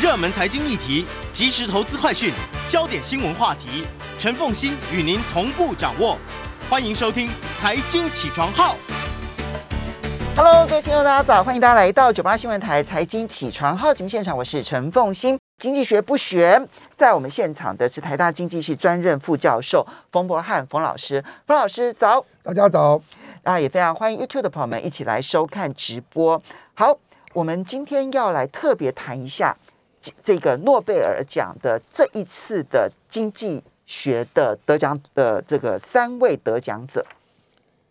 热门财经议题、即时投资快讯、焦点新闻话题，陈凤欣与您同步掌握。欢迎收听《财经起床号》。Hello，各位听众，大家早！欢迎大家来到九八新闻台财经起床号节目现场，我是陈凤欣。经济学不学，在我们现场的是台大经济系专任副教授冯博翰冯老师。冯老师早，大家早。啊，也非常欢迎 YouTube 的朋友们一起来收看直播。好，我们今天要来特别谈一下这这个诺贝尔奖的这一次的经济学的得奖的这个三位得奖者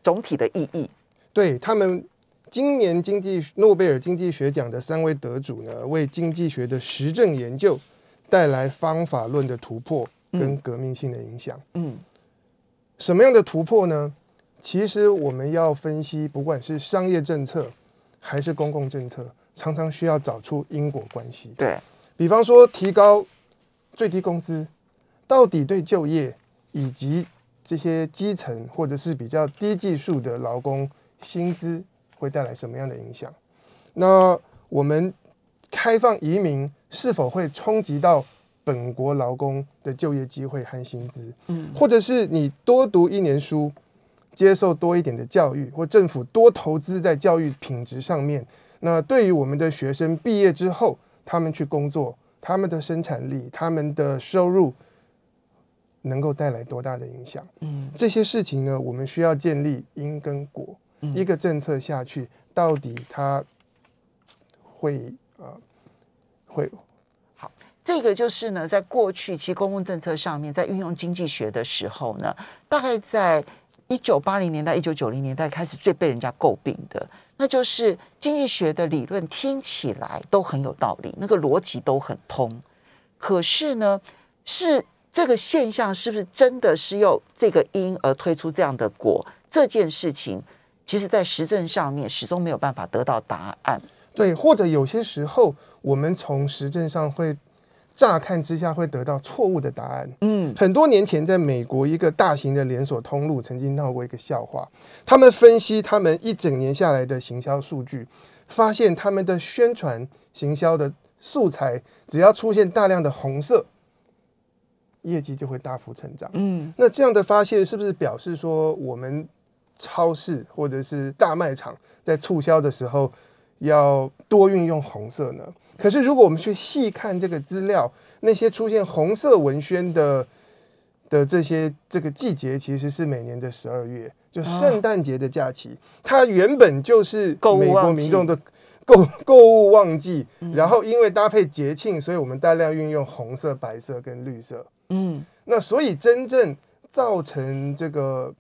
总体的意义。对他们，今年经济诺贝尔经济学奖的三位得主呢，为经济学的实证研究带来方法论的突破跟革命性的影响。嗯什么样的突破呢？其实我们要分析，不管是商业政策还是公共政策，常常需要找出因果关系。对，比方说，提高最低工资，到底对就业以及这些基层或者是比较低技术的劳工薪资会带来什么样的影响？那我们开放移民是否会冲击到本国劳工的就业机会和薪资？嗯或者是你多读一年书，接受多一点的教育，或政府多投资在教育品质上面，那对于我们的学生毕业之后，他们去工作，他们的生产力、他们的收入能够带来多大的影响？嗯这些事情呢，我们需要建立因跟果。嗯一个政策下去，到底它会呃会这个就是呢，在过去其实公共政策上面，在运用经济学的时候呢，大概在一九八零年代、一九九零年代开始最被人家诟病的，那就是经济学的理论听起来都很有道理，那个逻辑都很通，可是呢，是这个现象是不是真的是用这个因而推出这样的果？这件事情，其实在实证上面始终没有办法得到答案。对，或者有些时候我们从实证上会乍看之下会得到错误的答案。嗯很多年前，在美国一个大型的连锁通路曾经闹过一个笑话，他们分析他们一整年下来的行销数据，发现他们的宣传行销的素材只要出现大量的红色，业绩就会大幅成长。嗯那这样的发现是不是表示说，我们超市或者是大卖场在促销的时候要多运用红色呢？可是如果我们去细看这个资料，那些出现红色文宣的的这些这个季节，其实是每年的十二月，就圣诞节的假期，它原本就是美国民众的购购物旺季，然后因为搭配节庆，所以我们大量运用红色、白色跟绿色。嗯。那所以真正造成这个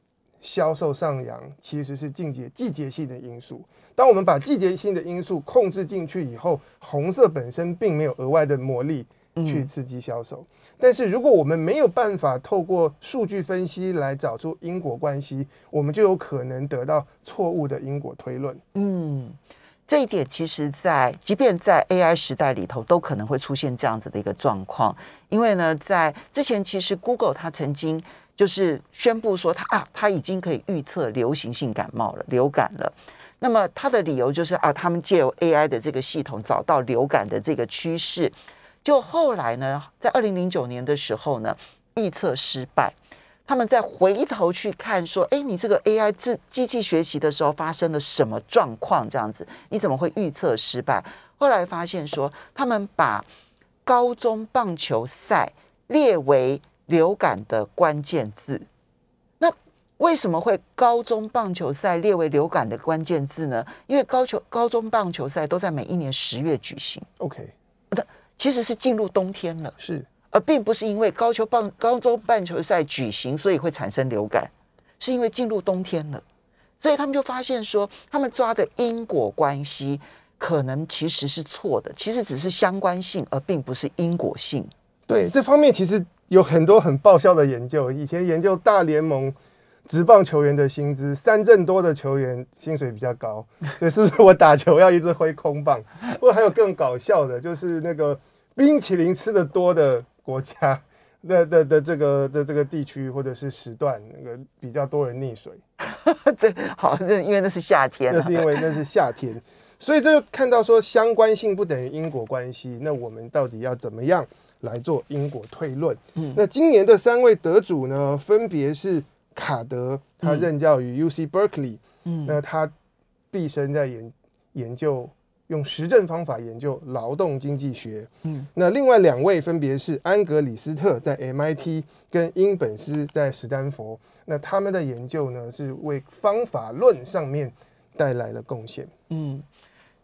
销售上扬，其实是季节季节性的因素。当我们把季节性的因素控制进去以后，红色本身并没有额外的魔力去刺激销售。但是如果我们没有办法透过数据分析来找出因果关系，我们就有可能得到错误的因果推论。嗯，这一点其实在，即便在 AI 时代里头，都可能会出现这样子的一个状况。因为呢，在之前其实 Google 它曾经就是宣布说他啊，他已经可以预测流行性感冒了，流感了。那么他的理由就是啊，他们借由 AI 的这个系统找到流感的这个趋势。就后来呢，在二零零九年的时候呢，预测失败。他们再回头去看，说：“哎，你这个 AI 自机器学习的时候发生了什么状况？这样子，你怎么会预测失败？”后来发现说，他们把高中棒球赛列为流感的关键字。那为什么会高中棒球赛列为流感的关键字呢？因为高球高中棒球赛都在每一年十月举行，OK，那其实是进入冬天了。是而并不是因为高球棒高中棒球赛举行，所以会产生流感，是因为进入冬天了，所以他们就发现说，他们抓的因果关系可能其实是错的，其实只是相关性，而并不是因果性。对这方面其实有很多很爆笑的研究。以前研究大联盟职棒球员的薪资，三振多的球员薪水比较高，所以是不是我打球要一直挥空棒？或者还有更搞笑的，就是那个冰淇淋吃的多的国家 的的的这个的这个地区或者是时段，那个比较多人溺水，这好，那因为那是夏天、啊，那是因为那是夏天。所以这就看到说相关性不等于因果关系。那我们到底要怎么样来做因果推论？嗯那今年的三位得主呢，分别是卡德，他任教于 UC Berkeley，、嗯那他毕生在研研究用实证方法研究劳动经济学。嗯那另外两位分别是安格里斯特在 MIT 跟英本斯在史丹佛。那他们的研究呢，是为方法论上面带来了贡献。嗯，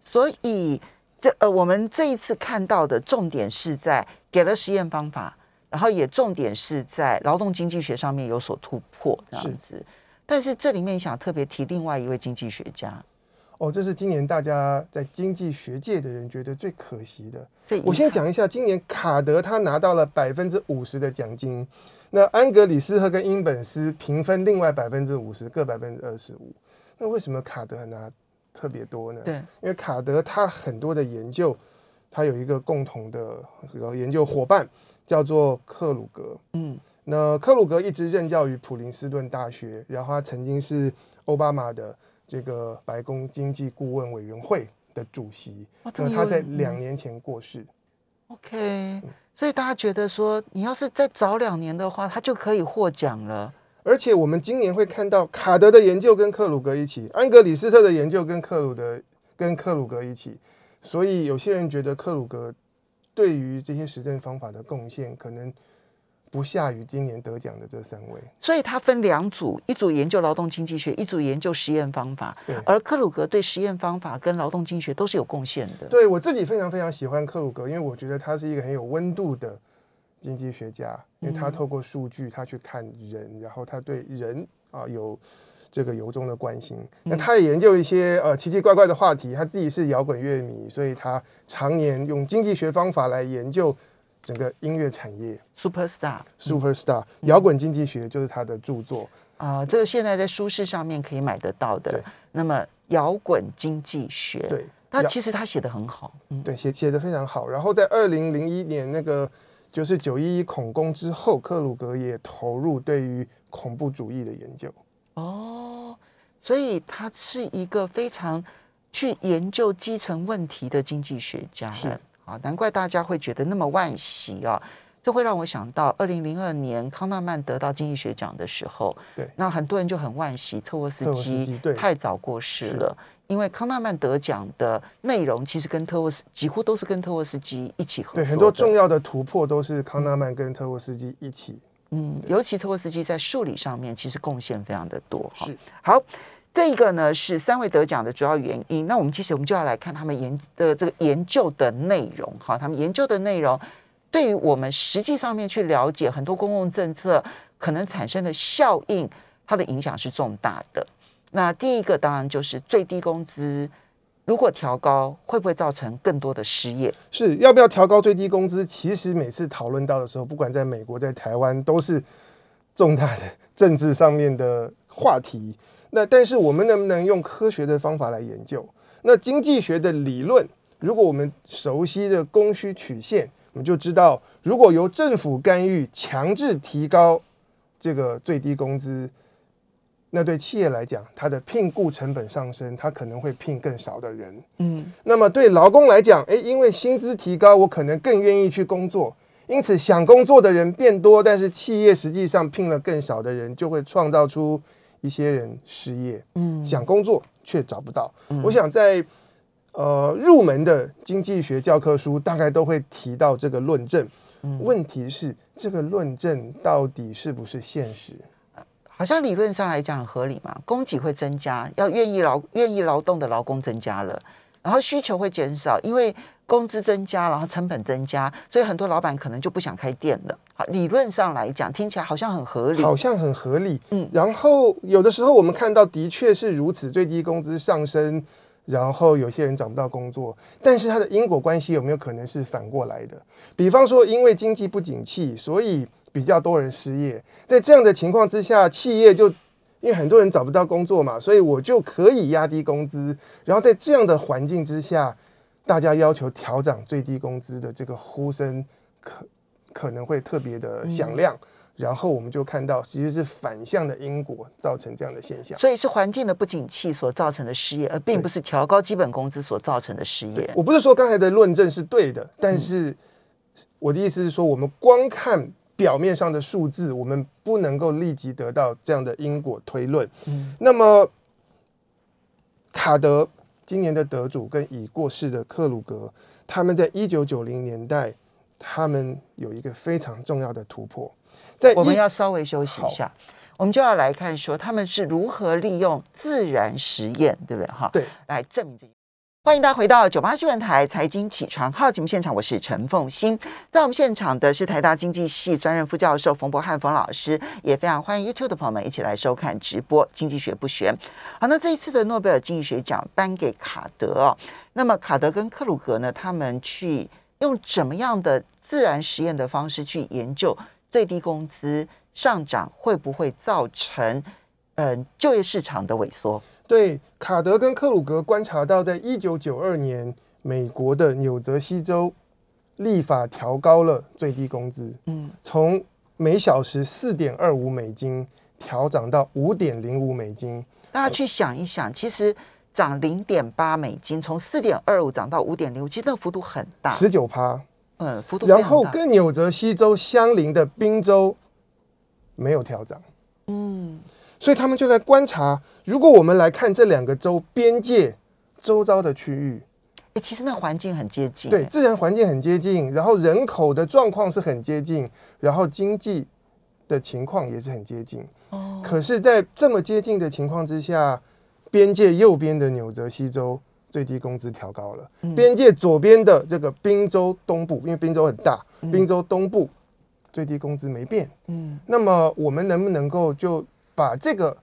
所以这呃，我们这一次看到的重点是在给了实验方法，然后也重点是在劳动经济学上面有所突破这样子。但是这里面想特别提另外一位经济学家，哦，这是今年大家在经济学界的人觉得最可惜的。我先讲一下，今年卡德他拿到了百分之五十的奖金，那安格里斯和跟英本斯平分另外百分之五十，各百分之二十五。那为什么卡德拿特别多呢？对，因为卡德他很多的研究，他有一个共同的这个研究伙伴，叫做克鲁格。嗯那克鲁格一直任教于普林斯顿大学，然后他曾经是奥巴马的这个白宫经济顾问委员会的主席。那他在两年前过世。OK，所以大家觉得说，你要是再早两年的话，他就可以获奖了。而且我们今年会看到卡德的研究跟克鲁格一起，安格里斯特的研究跟克鲁的跟克鲁格一起，所以有些人觉得克鲁格对于这些实证方法的贡献可能不下于今年得奖的这三位。所以他分两组，一组研究劳动经济学，一组研究实验方法。对而克鲁格对实验方法跟劳动经济学都是有贡献的。对我自己非常非常喜欢克鲁格，因为我觉得他是一个很有温度的经济学家，因为他透过数据，他去看人，然后他对人啊有这个由衷的关心。那他也研究一些呃奇奇怪怪的话题，他自己是摇滚乐迷，所以他常年用经济学方法来研究整个音乐产业。Superstar Superstar 摇滚经济学就是他的著作。啊、这个现在在书市上面可以买得到的。那么摇滚经济学，对，摇那其实他写的很好。嗯，对，写写的非常好。然后在二零零一年那个就是九一一恐攻之后，克鲁格也投入对于恐怖主义的研究。哦，所以他是一个非常去研究基层问题的经济学家。是啊，难怪大家会觉得那么惋惜啊。这会让我想到，二零零二年康纳曼得到经济学奖的时候，对那很多人就很惋惜特沃斯基太早过世了，因为康纳曼得奖的内容其实跟特沃斯几乎都是跟特沃斯基一起合作对，很多重要的突破都是康纳曼跟特沃斯基一起。嗯，尤其特沃斯基在数理上面其实贡献非常的多。哈是好，这一个呢是三位得奖的主要原因。那我们其实我们就要来看他们研的这个研究的内容，哈，他们研究的内容对于我们实际上面去了解很多公共政策可能产生的效应，它的影响是重大的。那第一个当然就是最低工资如果调高，会不会造成更多的失业？是要不要调高最低工资？其实每次讨论到的时候，不管在美国、在台湾，都是重大的政治上面的话题。那但是我们能不能用科学的方法来研究？那经济学的理论，如果我们熟悉的供需曲线，我们就知道，如果由政府干预强制提高这个最低工资，那对企业来讲，它的聘雇成本上升，它可能会聘更少的人。嗯，那么对劳工来讲，诶，因为薪资提高，我可能更愿意去工作，因此想工作的人变多，但是企业实际上聘了更少的人，就会创造出一些人失业。嗯想工作却找不到。我想在呃入门的经济学教科书大概都会提到这个论证。嗯问题是这个论证到底是不是现实？好像理论上来讲很合理嘛，供给会增加，要愿意劳愿意劳动的劳工增加了，然后需求会减少，因为工资增加，然后成本增加，所以很多老板可能就不想开店了。好，理论上来讲，听起来好像很合理。好像很合理。嗯然后有的时候我们看到的确是如此，最低工资上升，然后有些人找不到工作，但是它的因果关系有没有可能是反过来的？比方说，因为经济不景气，所以比较多人失业，在这样的情况之下，企业就因为很多人找不到工作嘛，所以我就可以压低工资，然后在这样的环境之下，大家要求调涨最低工资的这个呼声可可能会特别的响亮。然后我们就看到其实是反向的因果造成这样的现象。所以是环境的不景气所造成的失业，而并不是调高基本工资所造成的失业。我不是说刚才的论证是对的，但是我的意思是说，我们光看表面上的数字，我们不能够立即得到这样的因果推论。嗯那么卡德今年的得主跟已过世的克鲁格，他们在一九九零年代，他们有一个非常重要的突破。在我们要稍微休息一下，我们就要来看说他们是如何利用自然实验，对不对？哈，对，来证明这件。欢迎大家回到九八新闻台财经起床号节目现场，我是陈凤欣。在我们现场的是台大经济系专任副教授冯博翰冯老师，也非常欢迎 YouTube 的朋友们一起来收看直播《经济学不学》。好，那这一次的诺贝尔经济学奖颁给卡德哦。那么卡德跟克鲁格呢，他们去用怎么样的自然实验的方式去研究最低工资上涨会不会造成嗯、就业市场的萎缩？对卡德跟克鲁格观察到，在一九九二年，美国的纽泽西州立法调高了最低工资，嗯，从每小时四点二五美金调涨到五点零五美金。大家去想一想，其实涨零点八美金，从四点二五涨到五点零五，其实那个幅度很大，十九趴，嗯，幅度。然后跟纽泽西州相邻的宾州没有调涨，嗯所以他们就来观察，如果我们来看这两个州边界周遭的区域，哎、其实那环境很接近，对哎自然环境很接近，然后人口的状况是很接近，然后经济的情况也是很接近。哦，可是，在这么接近的情况之下，边界右边的纽泽西州最低工资调高了，嗯。边界左边的这个宾州东部，因为宾州很大，嗯。宾州东部最低工资没变。嗯。那么，我们能不能够就把这个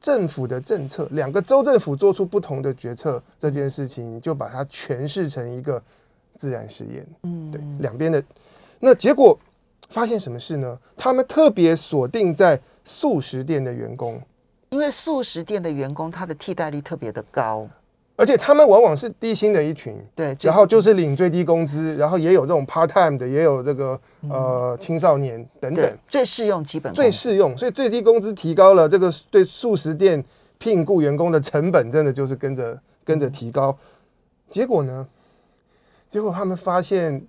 政府的政策，两个州政府做出不同的决策这件事情，就把它诠释成一个自然实验？嗯，对，两边的，那结果发现什么事呢？他们特别锁定在素食店的员工，因为素食店的员工他的替代率特别的高，而且他们往往是低薪的一群，对，然后就是领最低工资，然后也有这种 part time 的，也有这个嗯呃青少年等等，最适用基本最适用。所以最低工资提高了，这个对素食店聘雇员工的成本真的就是跟着跟着提高。结果呢？结果他们发现，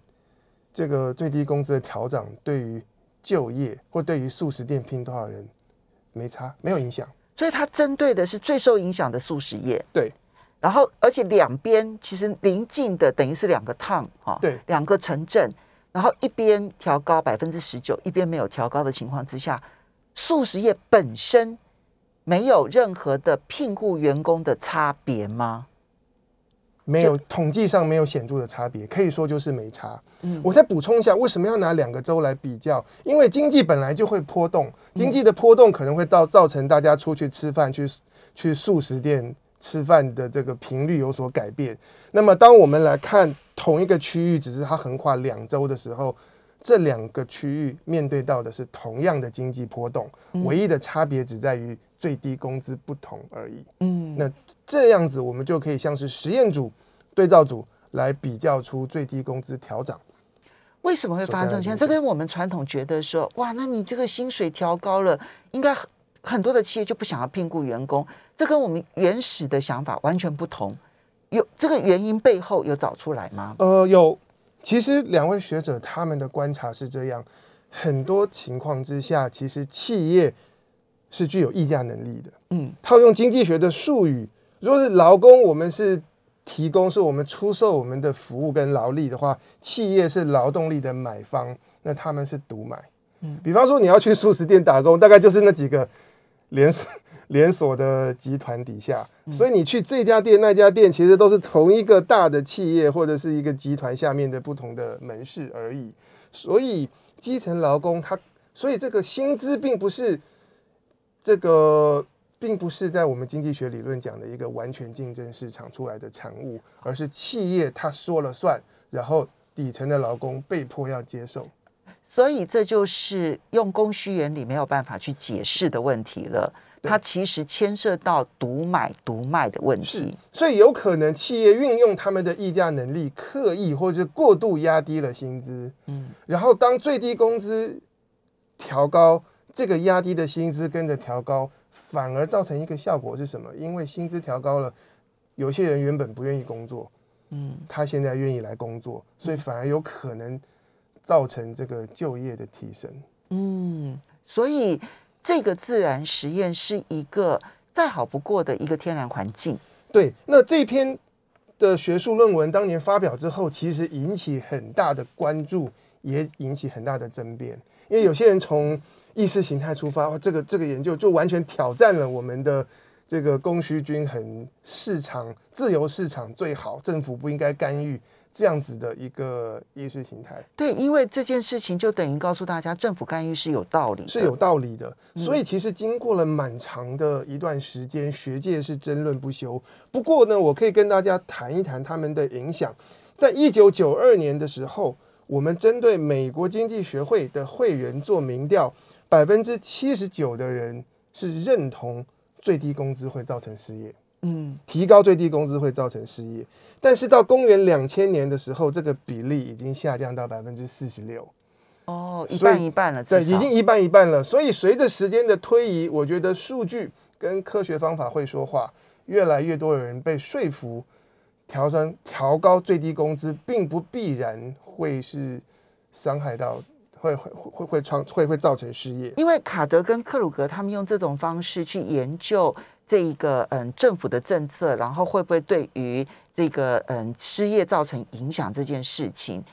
这个最低工资的调整对于就业或对于素食店聘多少人没差，没有影响。所以它针对的是最受影响的素食业。对，然后而且两边其实临近的等于是两个趟哈，对两个城镇，然后一边调高百分之十九，一边没有调高的情况之下，素食业本身没有任何的聘雇员工的差别吗？没有统计上没有显著的差别，可以说就是没差。嗯我再补充一下，为什么要拿两个州来比较？因为经济本来就会波动，经济的波动可能会到造成大家出去吃饭、去去素食店吃饭的这个频率有所改变。那么，当我们来看同一个区域，只是它横跨两周的时候，这两个区域面对到的是同样的经济波动，唯一的差别只在于最低工资不同而已。嗯，那这样子，我们就可以像是实验组、对照组来比较出最低工资调涨。为什么会发生这种现象？这跟我们传统觉得说，哇，那你这个薪水调高了，应该很很多的企业就不想要聘雇员工，这跟我们原始的想法完全不同。有这个原因背后有找出来吗？呃，有，其实两位学者他们的观察是这样：很多情况之下，其实企业是具有议价能力的。嗯套用经济学的术语，如果是劳工，我们是提供，是我们出售我们的服务跟劳力的话，企业是劳动力的买方，那他们是独买。嗯比方说你要去素食店打工，大概就是那几个连锁 连锁的集团底下，所以你去这家店那家店，其实都是同一个大的企业或者是一个集团下面的不同的门市而已。所以基层劳工他，所以这个薪资并不是这个。并不是在我们经济学理论讲的一个完全竞争市场出来的产物，而是企业他说了算，然后底层的劳工被迫要接受。所以这就是用供需原理没有办法去解释的问题了。它其实牵涉到独买独卖的问是题。，所以有可能企业运用他们的议价能力，刻意或是过度压低了薪资，嗯然后当最低工资调高，这个压低的薪资跟着调高，反而造成一个效果是什么？因为薪资调高了，有些人原本不愿意工作，嗯，他现在愿意来工作，所以反而有可能造成这个就业的提升。嗯，所以这个自然实验是一个再好不过的一个天然环境。对，那这篇的学术论文当年发表之后，其实引起很大的关注，也引起很大的争辩。因为有些人从意识形态出发，哦这个这个研究就完全挑战了我们的这个供需均衡、市场自由市场最好，政府不应该干预这样子的一个意识形态。对，因为这件事情就等于告诉大家，政府干预是有道理，是有道理的。所以其实经过了蛮长的一段时间，学界是争论不休。不过呢，我可以跟大家谈一谈他们的影响。在一九九二年的时候，我们针对美国经济学会的会员做民调，百分之七十九的人是认同最低工资会造成失业。嗯，提高最低工资会造成失业，但是到公元两千年的时候，这个比例已经下降到百分之四十六。哦，一半一半了，对，已经一半一半了。所以随着时间的推移，我觉得数据跟科学方法会说话，越来越多的人被说服，调升调高最低工资，并不必然会是伤害到，会会会会创会会造成失业。因为卡德跟克鲁格他们用这种方式去研究这一个嗯政府的政策，然后会不会对于这个嗯失业造成影响这件事情，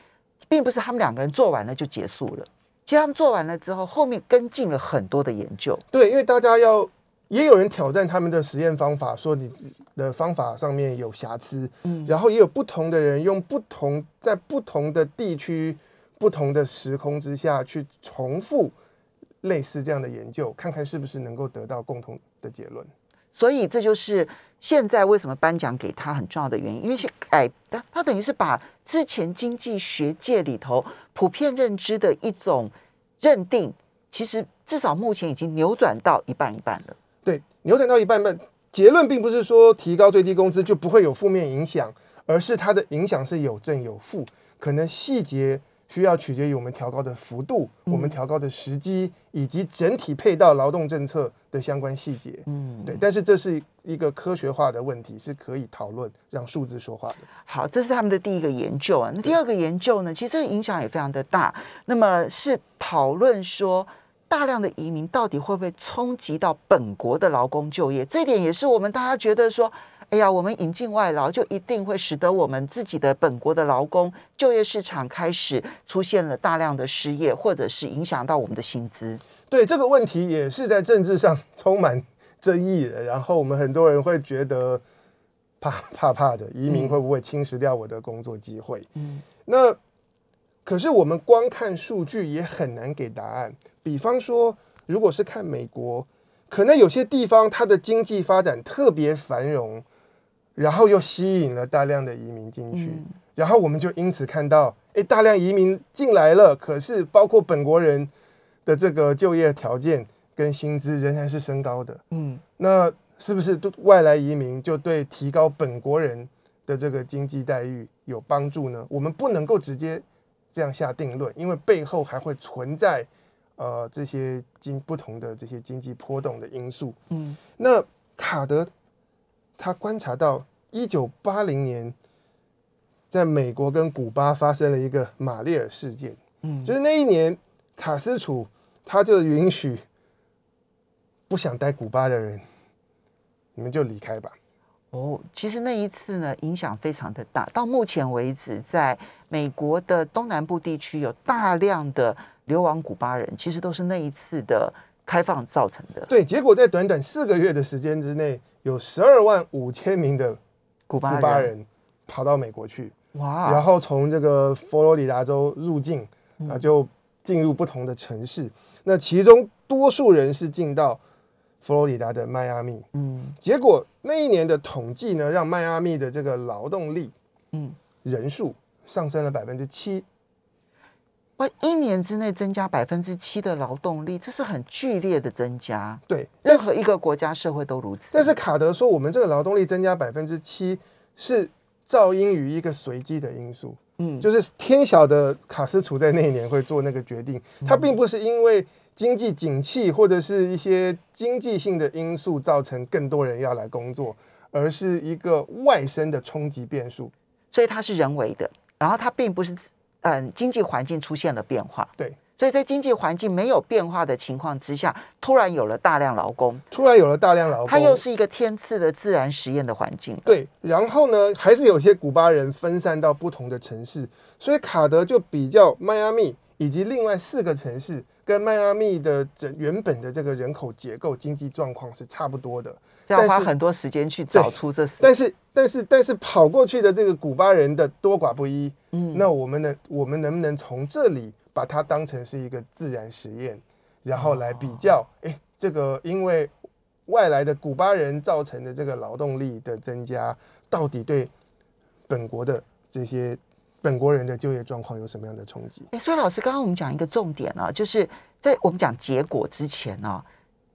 并不是他们两个人做完了就结束了。其实他们做完了之后，后面跟进了很多的研究。对，因为大家要，也有人挑战他们的实验方法，说你的方法上面有瑕疵，嗯然后也有不同的人用不同在不同的地区、不同的时空之下去重复类似这样的研究，看看是不是能够得到共同的结论。所以这就是现在为什么颁奖给他很重要的原因，因为去改他他等于是把之前经济学界里头普遍认知的一种认定，其实至少目前已经扭转到一半一半了。对，扭转到一半半，结论并不是说提高最低工资就不会有负面影响，而是它的影响是有正有负，可能细节需要取决于我们调高的幅度、我们调高的时机，以及整体配套劳动政策的相关细节。嗯，对，但是这是一个科学化的问题，是可以讨论，让数字说话的。好，这是他们的第一个研究啊。那第二个研究呢，其实这个影响也非常的大。那么是讨论说，大量的移民到底会不会冲击到本国的劳工就业？这一点也是我们大家觉得说，哎呀，我们引进外劳就一定会使得我们自己的本国的劳工就业市场开始出现了大量的失业，或者是影响到我们的薪资。对这个问题，也是在政治上充满争议的。然后我们很多人会觉得怕怕怕的，移民嗯会不会侵蚀掉我的工作机会？嗯那可是我们光看数据也很难给答案。比方说，如果是看美国，可能有些地方它的经济发展特别繁荣，然后又吸引了大量的移民进去，嗯然后我们就因此看到，哎，大量移民进来了，可是包括本国人的这个就业条件跟薪资仍然是升高的。嗯那是不是对外来移民就对提高本国人的这个经济待遇有帮助呢？我们不能够直接这样下定论，因为背后还会存在呃这些经不同的这些经济波动的因素。嗯那卡德他观察到，一九八零年在美国跟古巴发生了一个马列尔事件，嗯，就是那一年卡斯楚他就允许不想待古巴的人，你们就离开吧。哦，其实那一次呢，影响非常的大。到目前为止，在美国的东南部地区有大量的流亡古巴人，其实都是那一次的开放造成的。对，结果在短短四个月的时间之内，有十二万五千名的古巴古巴人跑到美国去，哇，然后从这个佛罗里达州入境，嗯啊，就进入不同的城市。那其中多数人是进到佛罗里达的迈阿密。嗯结果那一年的统计呢，让迈阿密的这个劳动力嗯，人数上升了百分之七。哇，一年之内增加百分之七的劳动力，这是很剧烈的增加。对，任何一个国家社会都如此。但是卡德说，我们这个劳动力增加百分之七是噪音于一个随机的因素，嗯，就是天晓得卡斯楚在那一年会做那个决定，他并不是因为经济景气或者是一些经济性的因素造成更多人要来工作，而是一个外生的冲击变数。所以它是人为的，然后它并不是嗯经济环境出现了变化。对，所以在经济环境没有变化的情况之下，突然有了大量劳工，突然有了大量劳工，它又是一个天赐的自然实验的环境。对，然后呢，还是有些古巴人分散到不同的城市，所以卡德就比较迈阿密以及另外四个城市。跟迈阿密的整原本的这个人口结构、经济状况是差不多的，要花很多时间去找出这四。但是，但是，但是跑过去的这个古巴人的多寡不一。嗯，那我们能，我们能不能从这里把它当成是一个自然实验，然后来比较？哎，这个因为外来的古巴人造成的这个劳动力的增加，到底对本国的这些？本国人的就业状况有什么样的冲击？哎，所以老师刚刚我们讲一个重点啊，就是在我们讲结果之前呢，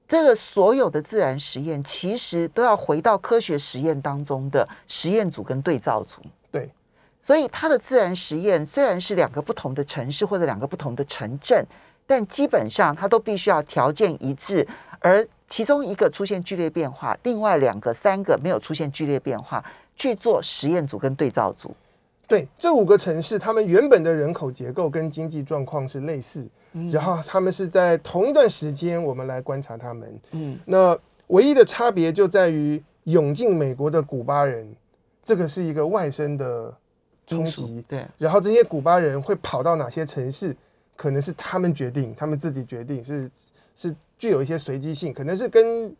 这个所有的自然实验其实都要回到科学实验当中的实验组跟对照组。对，所以它的自然实验虽然是两个不同的城市或者两个不同的城镇，但基本上它都必须要条件一致，而其中一个出现剧烈变化，另外两个、三个没有出现剧烈变化，去做实验组跟对照组。对这五个城市，他们原本的人口结构跟经济状况是类似，然后他们是在同一段时间，我们来观察他们。嗯，那唯一的差别就在于涌进美国的古巴人，这个是一个外生的冲击。对，然后这些古巴人会跑到哪些城市，可能是他们决定，他们自己决定，是是具有一些随机性，可能是跟。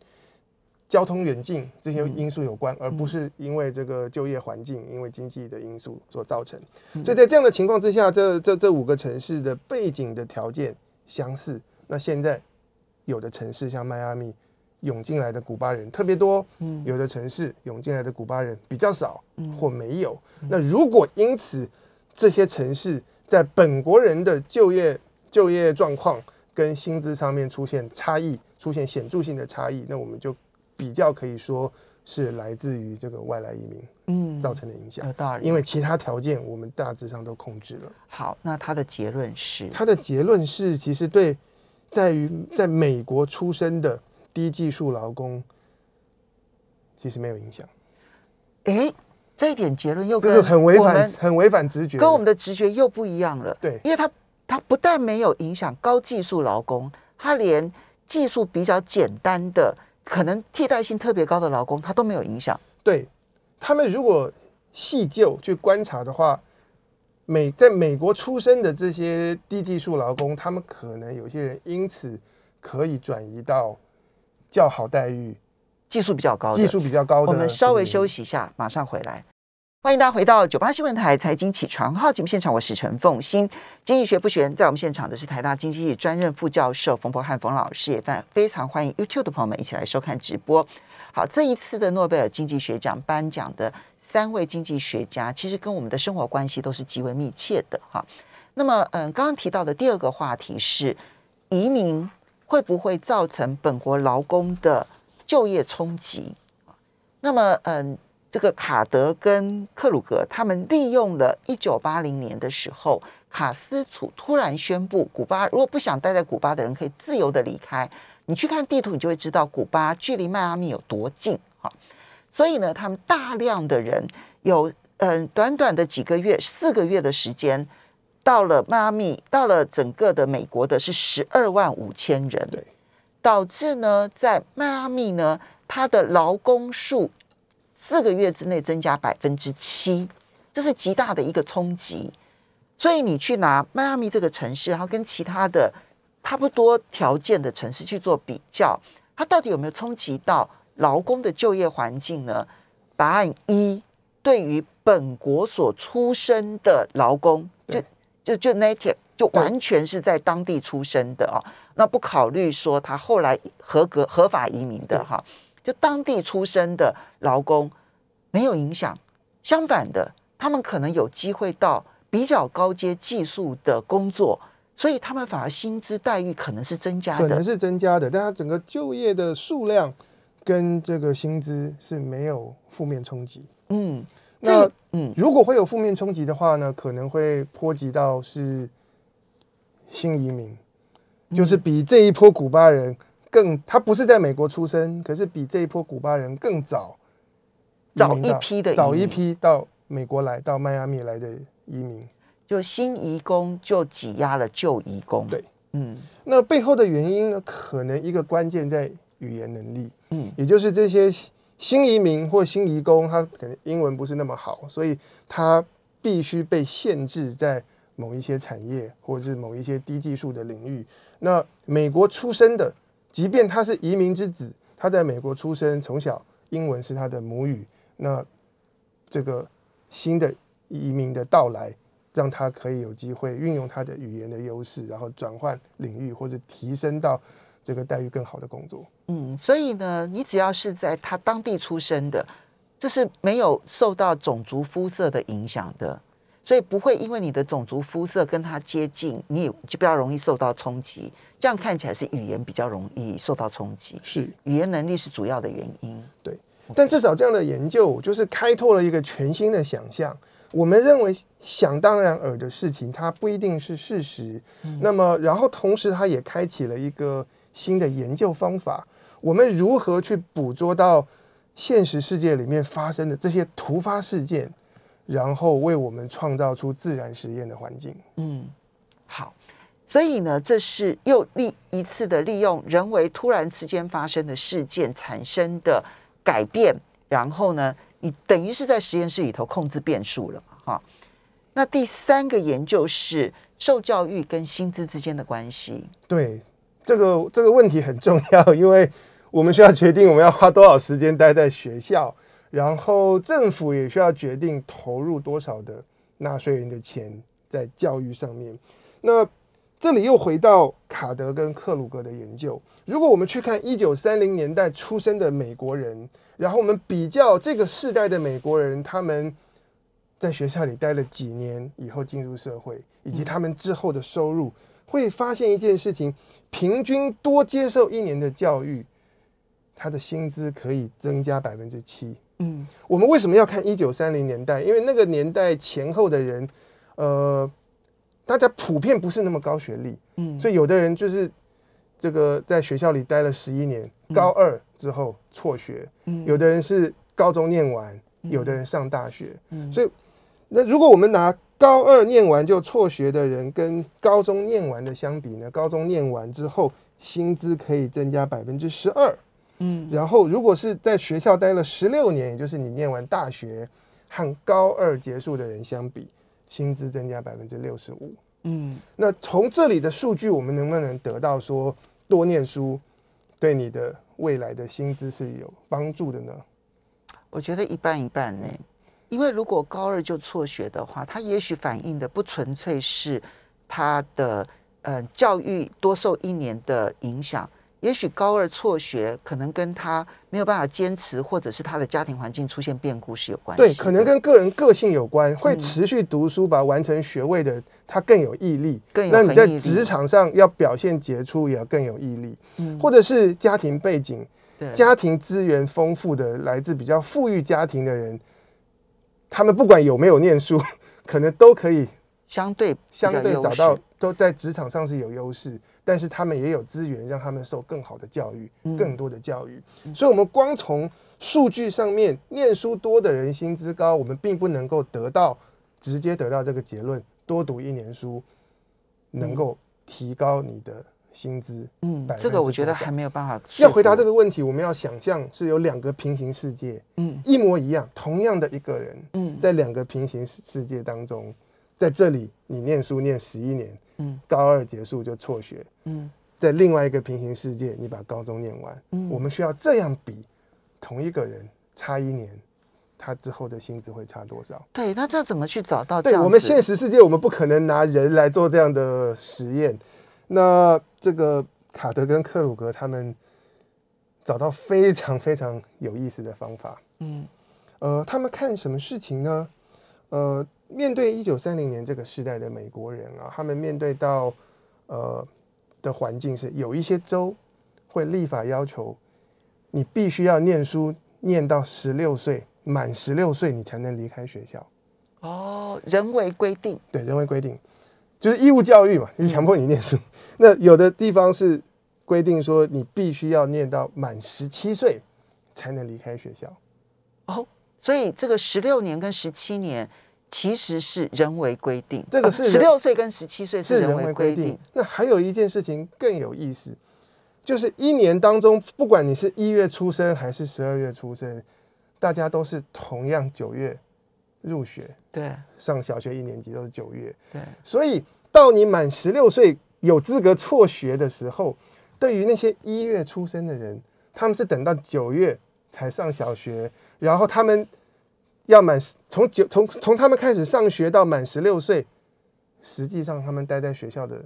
交通远近这些因素有关，而不是因为这个就业环境、因为经济的因素所造成。所以在这样的情况之下，这这这五个城市的背景的条件相似。那现在有的城市像迈阿密涌进来的古巴人特别多，有的城市涌进来的古巴人比较少或没有。那如果因此这些城市在本国人的就业就业状况跟薪资上面出现差异，出现显著性的差异，那我们就。比较可以说是来自于这个外来移民，嗯，造成的影响有道理。因为其他条件我们大致上都控制了。好，那他的结论是？他的结论是，其实对在于在美国出生的低技术劳工，其实没有影响。哎，这一点结论又这是很违反很违反直觉，跟我们的直觉又不一样了。对，因为他他不但没有影响高技术劳工，他连技术比较简单的。可能替代性特别高的劳工，他都没有影响。对他们，如果细究去观察的话，美在美国出生的这些低技术劳工，他们可能有些人因此可以转移到较好待遇、技术比较高、技术比较高的。我们稍微休息一下，马上回来。欢迎大家回到九八新闻台财经起床号节目现场，我是陈凤欣。经济学不悬，在我们现场的是台大经济系专任副教授冯博汉冯老师，也非非常欢迎 YouTube 的朋友们一起来收看直播。好，这一次的诺贝尔经济学奖颁奖的三位经济学家，其实跟我们的生活关系都是极为密切的哈。那么，嗯，刚刚提到的第二个话题是移民会不会造成本国劳工的就业冲击？那么，嗯。这个卡德跟克鲁格，他们利用了一九八零年的时候，卡斯楚突然宣布，古巴如果不想待在古巴的人可以自由的离开。你去看地图，你就会知道古巴距离迈阿密有多近哈。所以呢，他们大量的人有嗯，短短的几个月，四个月的时间，到了迈阿密，到了整个的美国的是十二万五千人，导致呢，在迈阿密呢，它的劳工数。四个月之内增加百分之七，这是极大的一个冲击。所以你去拿迈阿密这个城市，然后跟其他的差不多条件的城市去做比较，它到底有没有冲击到劳工的就业环境呢？答案一，对于本国所出生的劳工，就就就 native，就完全是在当地出生的哦。那不考虑说他后来合格合法移民的哈。就当地出生的劳工没有影响，相反的，他们可能有机会到比较高阶技术的工作，所以他们反而薪资待遇可能是增加的，可能是增加的，但他整个就业的数量跟这个薪资是没有负面冲击。嗯，那嗯，如果会有负面冲击的话呢，可能会波及到是新移民。就是比这一波古巴人更，他不是在美国出生，可是比这一波古巴人更早早一批的早一批到美国来，到迈阿密来的移民。就新移工就挤压了旧移工。对，嗯那背后的原因呢，可能一个关键在语言能力，嗯也就是这些新移民或新移工，他可能英文不是那么好，所以他必须被限制在某一些产业或者是某一些低技术的领域。那美国出生的，即便他是移民之子，他在美国出生，从小英文是他的母语，那这个新的移民的到来，让他可以有机会运用他的语言的优势，然后转换领域或者提升到这个待遇更好的工作。嗯，所以呢，你只要是在他当地出生的，这是没有受到种族肤色的影响的，所以不会因为你的种族肤色跟他接近，你也就比较容易受到冲击。这样看起来是语言比较容易受到冲击，是，语言能力是主要的原因。对但至少这样的研究就是开拓了一个全新的想象。我们认为想当然尔的事情，它不一定是事实。那么，然后同时它也开启了一个新的研究方法。我们如何去捕捉到现实世界里面发生的这些突发事件，然后为我们创造出自然实验的环境？嗯，好，所以呢，这是又利一次的利用人为突然之间发生的事件产生的改变，然后呢，你等于是在实验室里头控制变数了嘛，哈。那第三个研究是受教育跟薪资之间的关系。对，这个这个问题很重要，因为我们需要决定我们要花多少时间待在学校，然后政府也需要决定投入多少的纳税人的钱在教育上面。那这里又回到卡德跟克鲁格的研究。如果我们去看一九三零年代出生的美国人，然后我们比较这个世代的美国人，他们在学校里待了几年以后进入社会，以及他们之后的收入，会发现一件事情：平均多接受一年的教育，他的薪资可以增加百分之七。嗯。我们为什么要看一九三零年代？因为那个年代前后的人，呃，大家普遍不是那么高学历，嗯，所以有的人就是这个在学校里待了十一年，高二之后辍学，嗯。有的人是高中念完，有的人上大学，嗯。所以那如果我们拿高二念完就辍学的人跟高中念完的相比呢？高中念完之后薪资可以增加百分之十二，嗯然后如果是在学校待了十六年，也就是你念完大学和高二结束的人相比，薪资增加百分之六十五。嗯那从这里的数据，我们能不能得到说多念书对你的未来的薪资是有帮助的呢？我觉得一半一半呢，因为如果高二就辍学的话，他也许反映的不纯粹是他的呃教育多受一年的影响，也许高二辍学可能跟他没有办法坚持，或者是他的家庭环境出现变故是有关系。对，可能跟个人个性有关，会嗯持续读书把完成学位的，他更有毅力。更有那你在职场上要表现杰出，也要更有毅力，嗯或者是家庭背景，对家庭资源丰富的，来自比较富裕家庭的人，他们不管有没有念书，可能都可以相对相对找到都在职场上是有优势，但是他们也有资源让他们受更好的教育，嗯更多的教育。所以，我们光从数据上面，念书多的人薪资高，我们并不能够得到直接得到这个结论。多读一年书能够提高你的薪资。嗯这个我觉得还没有办法要回答这个，个问题，我们要想象是有两个平行世界，嗯一模一样，同样的一个人，嗯在两个平行世世界当中，在这里你念书念十一年，嗯高二结束就辍学，嗯在另外一个平行世界，你把高中念完，嗯我们需要这样比，同一个人差一年，他之后的薪资会差多少？对，那这怎么去找到这对样？我们现实世界，我们不可能拿人来做这样的实验。那这个卡德跟克鲁格他们找到非常非常有意思的方法。嗯呃，他们看什么事情呢？呃，面对一九三零年这个时代的美国人啊，他们面对到呃的环境是有一些州会立法要求你必须要念书，念到十六岁，满十六岁你才能离开学校。哦，人为规定，对，人为规定。就是义务教育嘛，就是强迫你念书。那有的地方是规定说，你必须要念到满十七岁才能离开学校。哦，所以这个十六年跟十七年其实是人为规定，这个是十六岁跟十七岁是是人人为规定。。那还有一件事情更有意思，就是一年当中，不管你是一月出生还是十二月出生，大家都是同样九月入学，对上小学一年级都是九月，对，所以到你满十六岁有资格辍学的时候，对于那些一月出生的人，他们是等到九月才上小学，然后他们要满从九从从他们开始上学到满十六岁，实际上他们待在学校的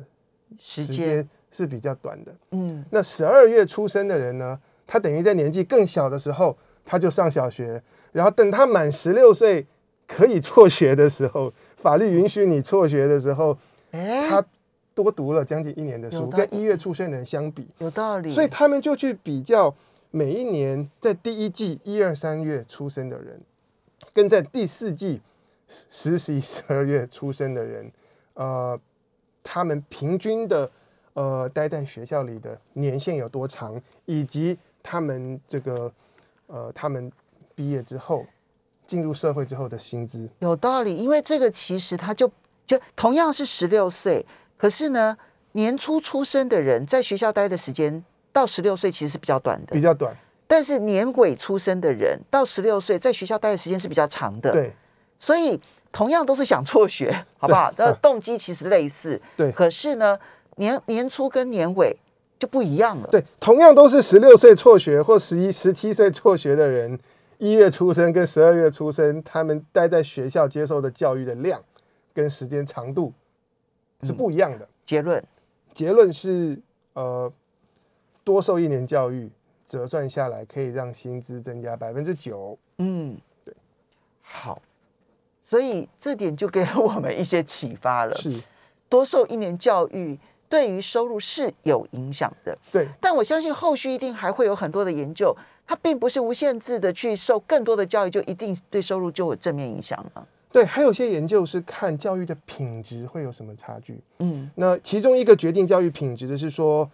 时时间间是比较短的。嗯那十二月出生的人呢，他等于在年纪更小的时候他就上小学，然后等他满十六岁可以辍学的时候，法律允许你辍学的时候，哎，他多读了将近一年的书，跟一月出生的人相比，有道理。所以他们就去比较每一年在第一季一二三月出生的人，跟在第四季十、十一、十二月出生的人，呃，他们平均的呃待在学校里的年限有多长，以及他们这个呃他们毕业之后进入社会之后的薪资。有道理，因为这个其实他就就同样是十六岁，可是呢，年初出生的人在学校待的时间到十六岁其实是比较短的比，较短，但是年尾出生的人到十六岁在学校待的时间是比较长的。，对所以同样都是想辍学，好不好？那嗯动机其实类似，对可是呢，年年初跟年尾就不一样了。对，同样都是十六岁辍学或十一、十七岁辍学的人，一月出生跟十二月出生，他们待在学校接受的教育的量跟时间长度是不一样的。结论，结论是，呃，多受一年教育折算下来，可以让薪资增加百分之九。嗯，对，好，所以这点就给了我们一些启发了。是，多受一年教育对于收入是有影响的，对，但我相信后续一定还会有很多的研究，它并不是无限制的去受更多的教育就一定对收入就有正面影响了。对，还有些研究是看教育的品质会有什么差距。嗯那其中一个决定教育品质的是说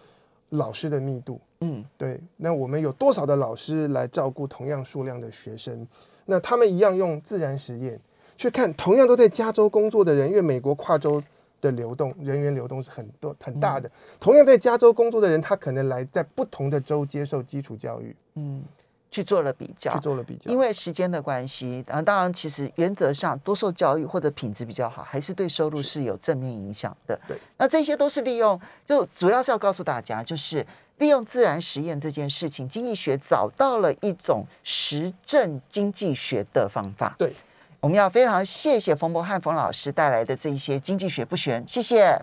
老师的密度。嗯对，那我们有多少的老师来照顾同样数量的学生？那他们一样用自然实验去看，同样都在加州工作的人，因为美国跨州的流动人员流动是很多很大的。同样在加州工作的人，他可能来在不同的州接受基础教育，嗯，去做了比较去。做了比较。因为时间的关系，啊，当然，其实原则上多受教育或者品质比较好，还是对收入是有正面影响的。对，那这些都是利用，就主要是要告诉大家，就是利用自然实验这件事情，经济学找到了一种实证经济学的方法。对，我们要非常谢谢冯博汉冯老师带来的这一些经济学不玄，谢谢。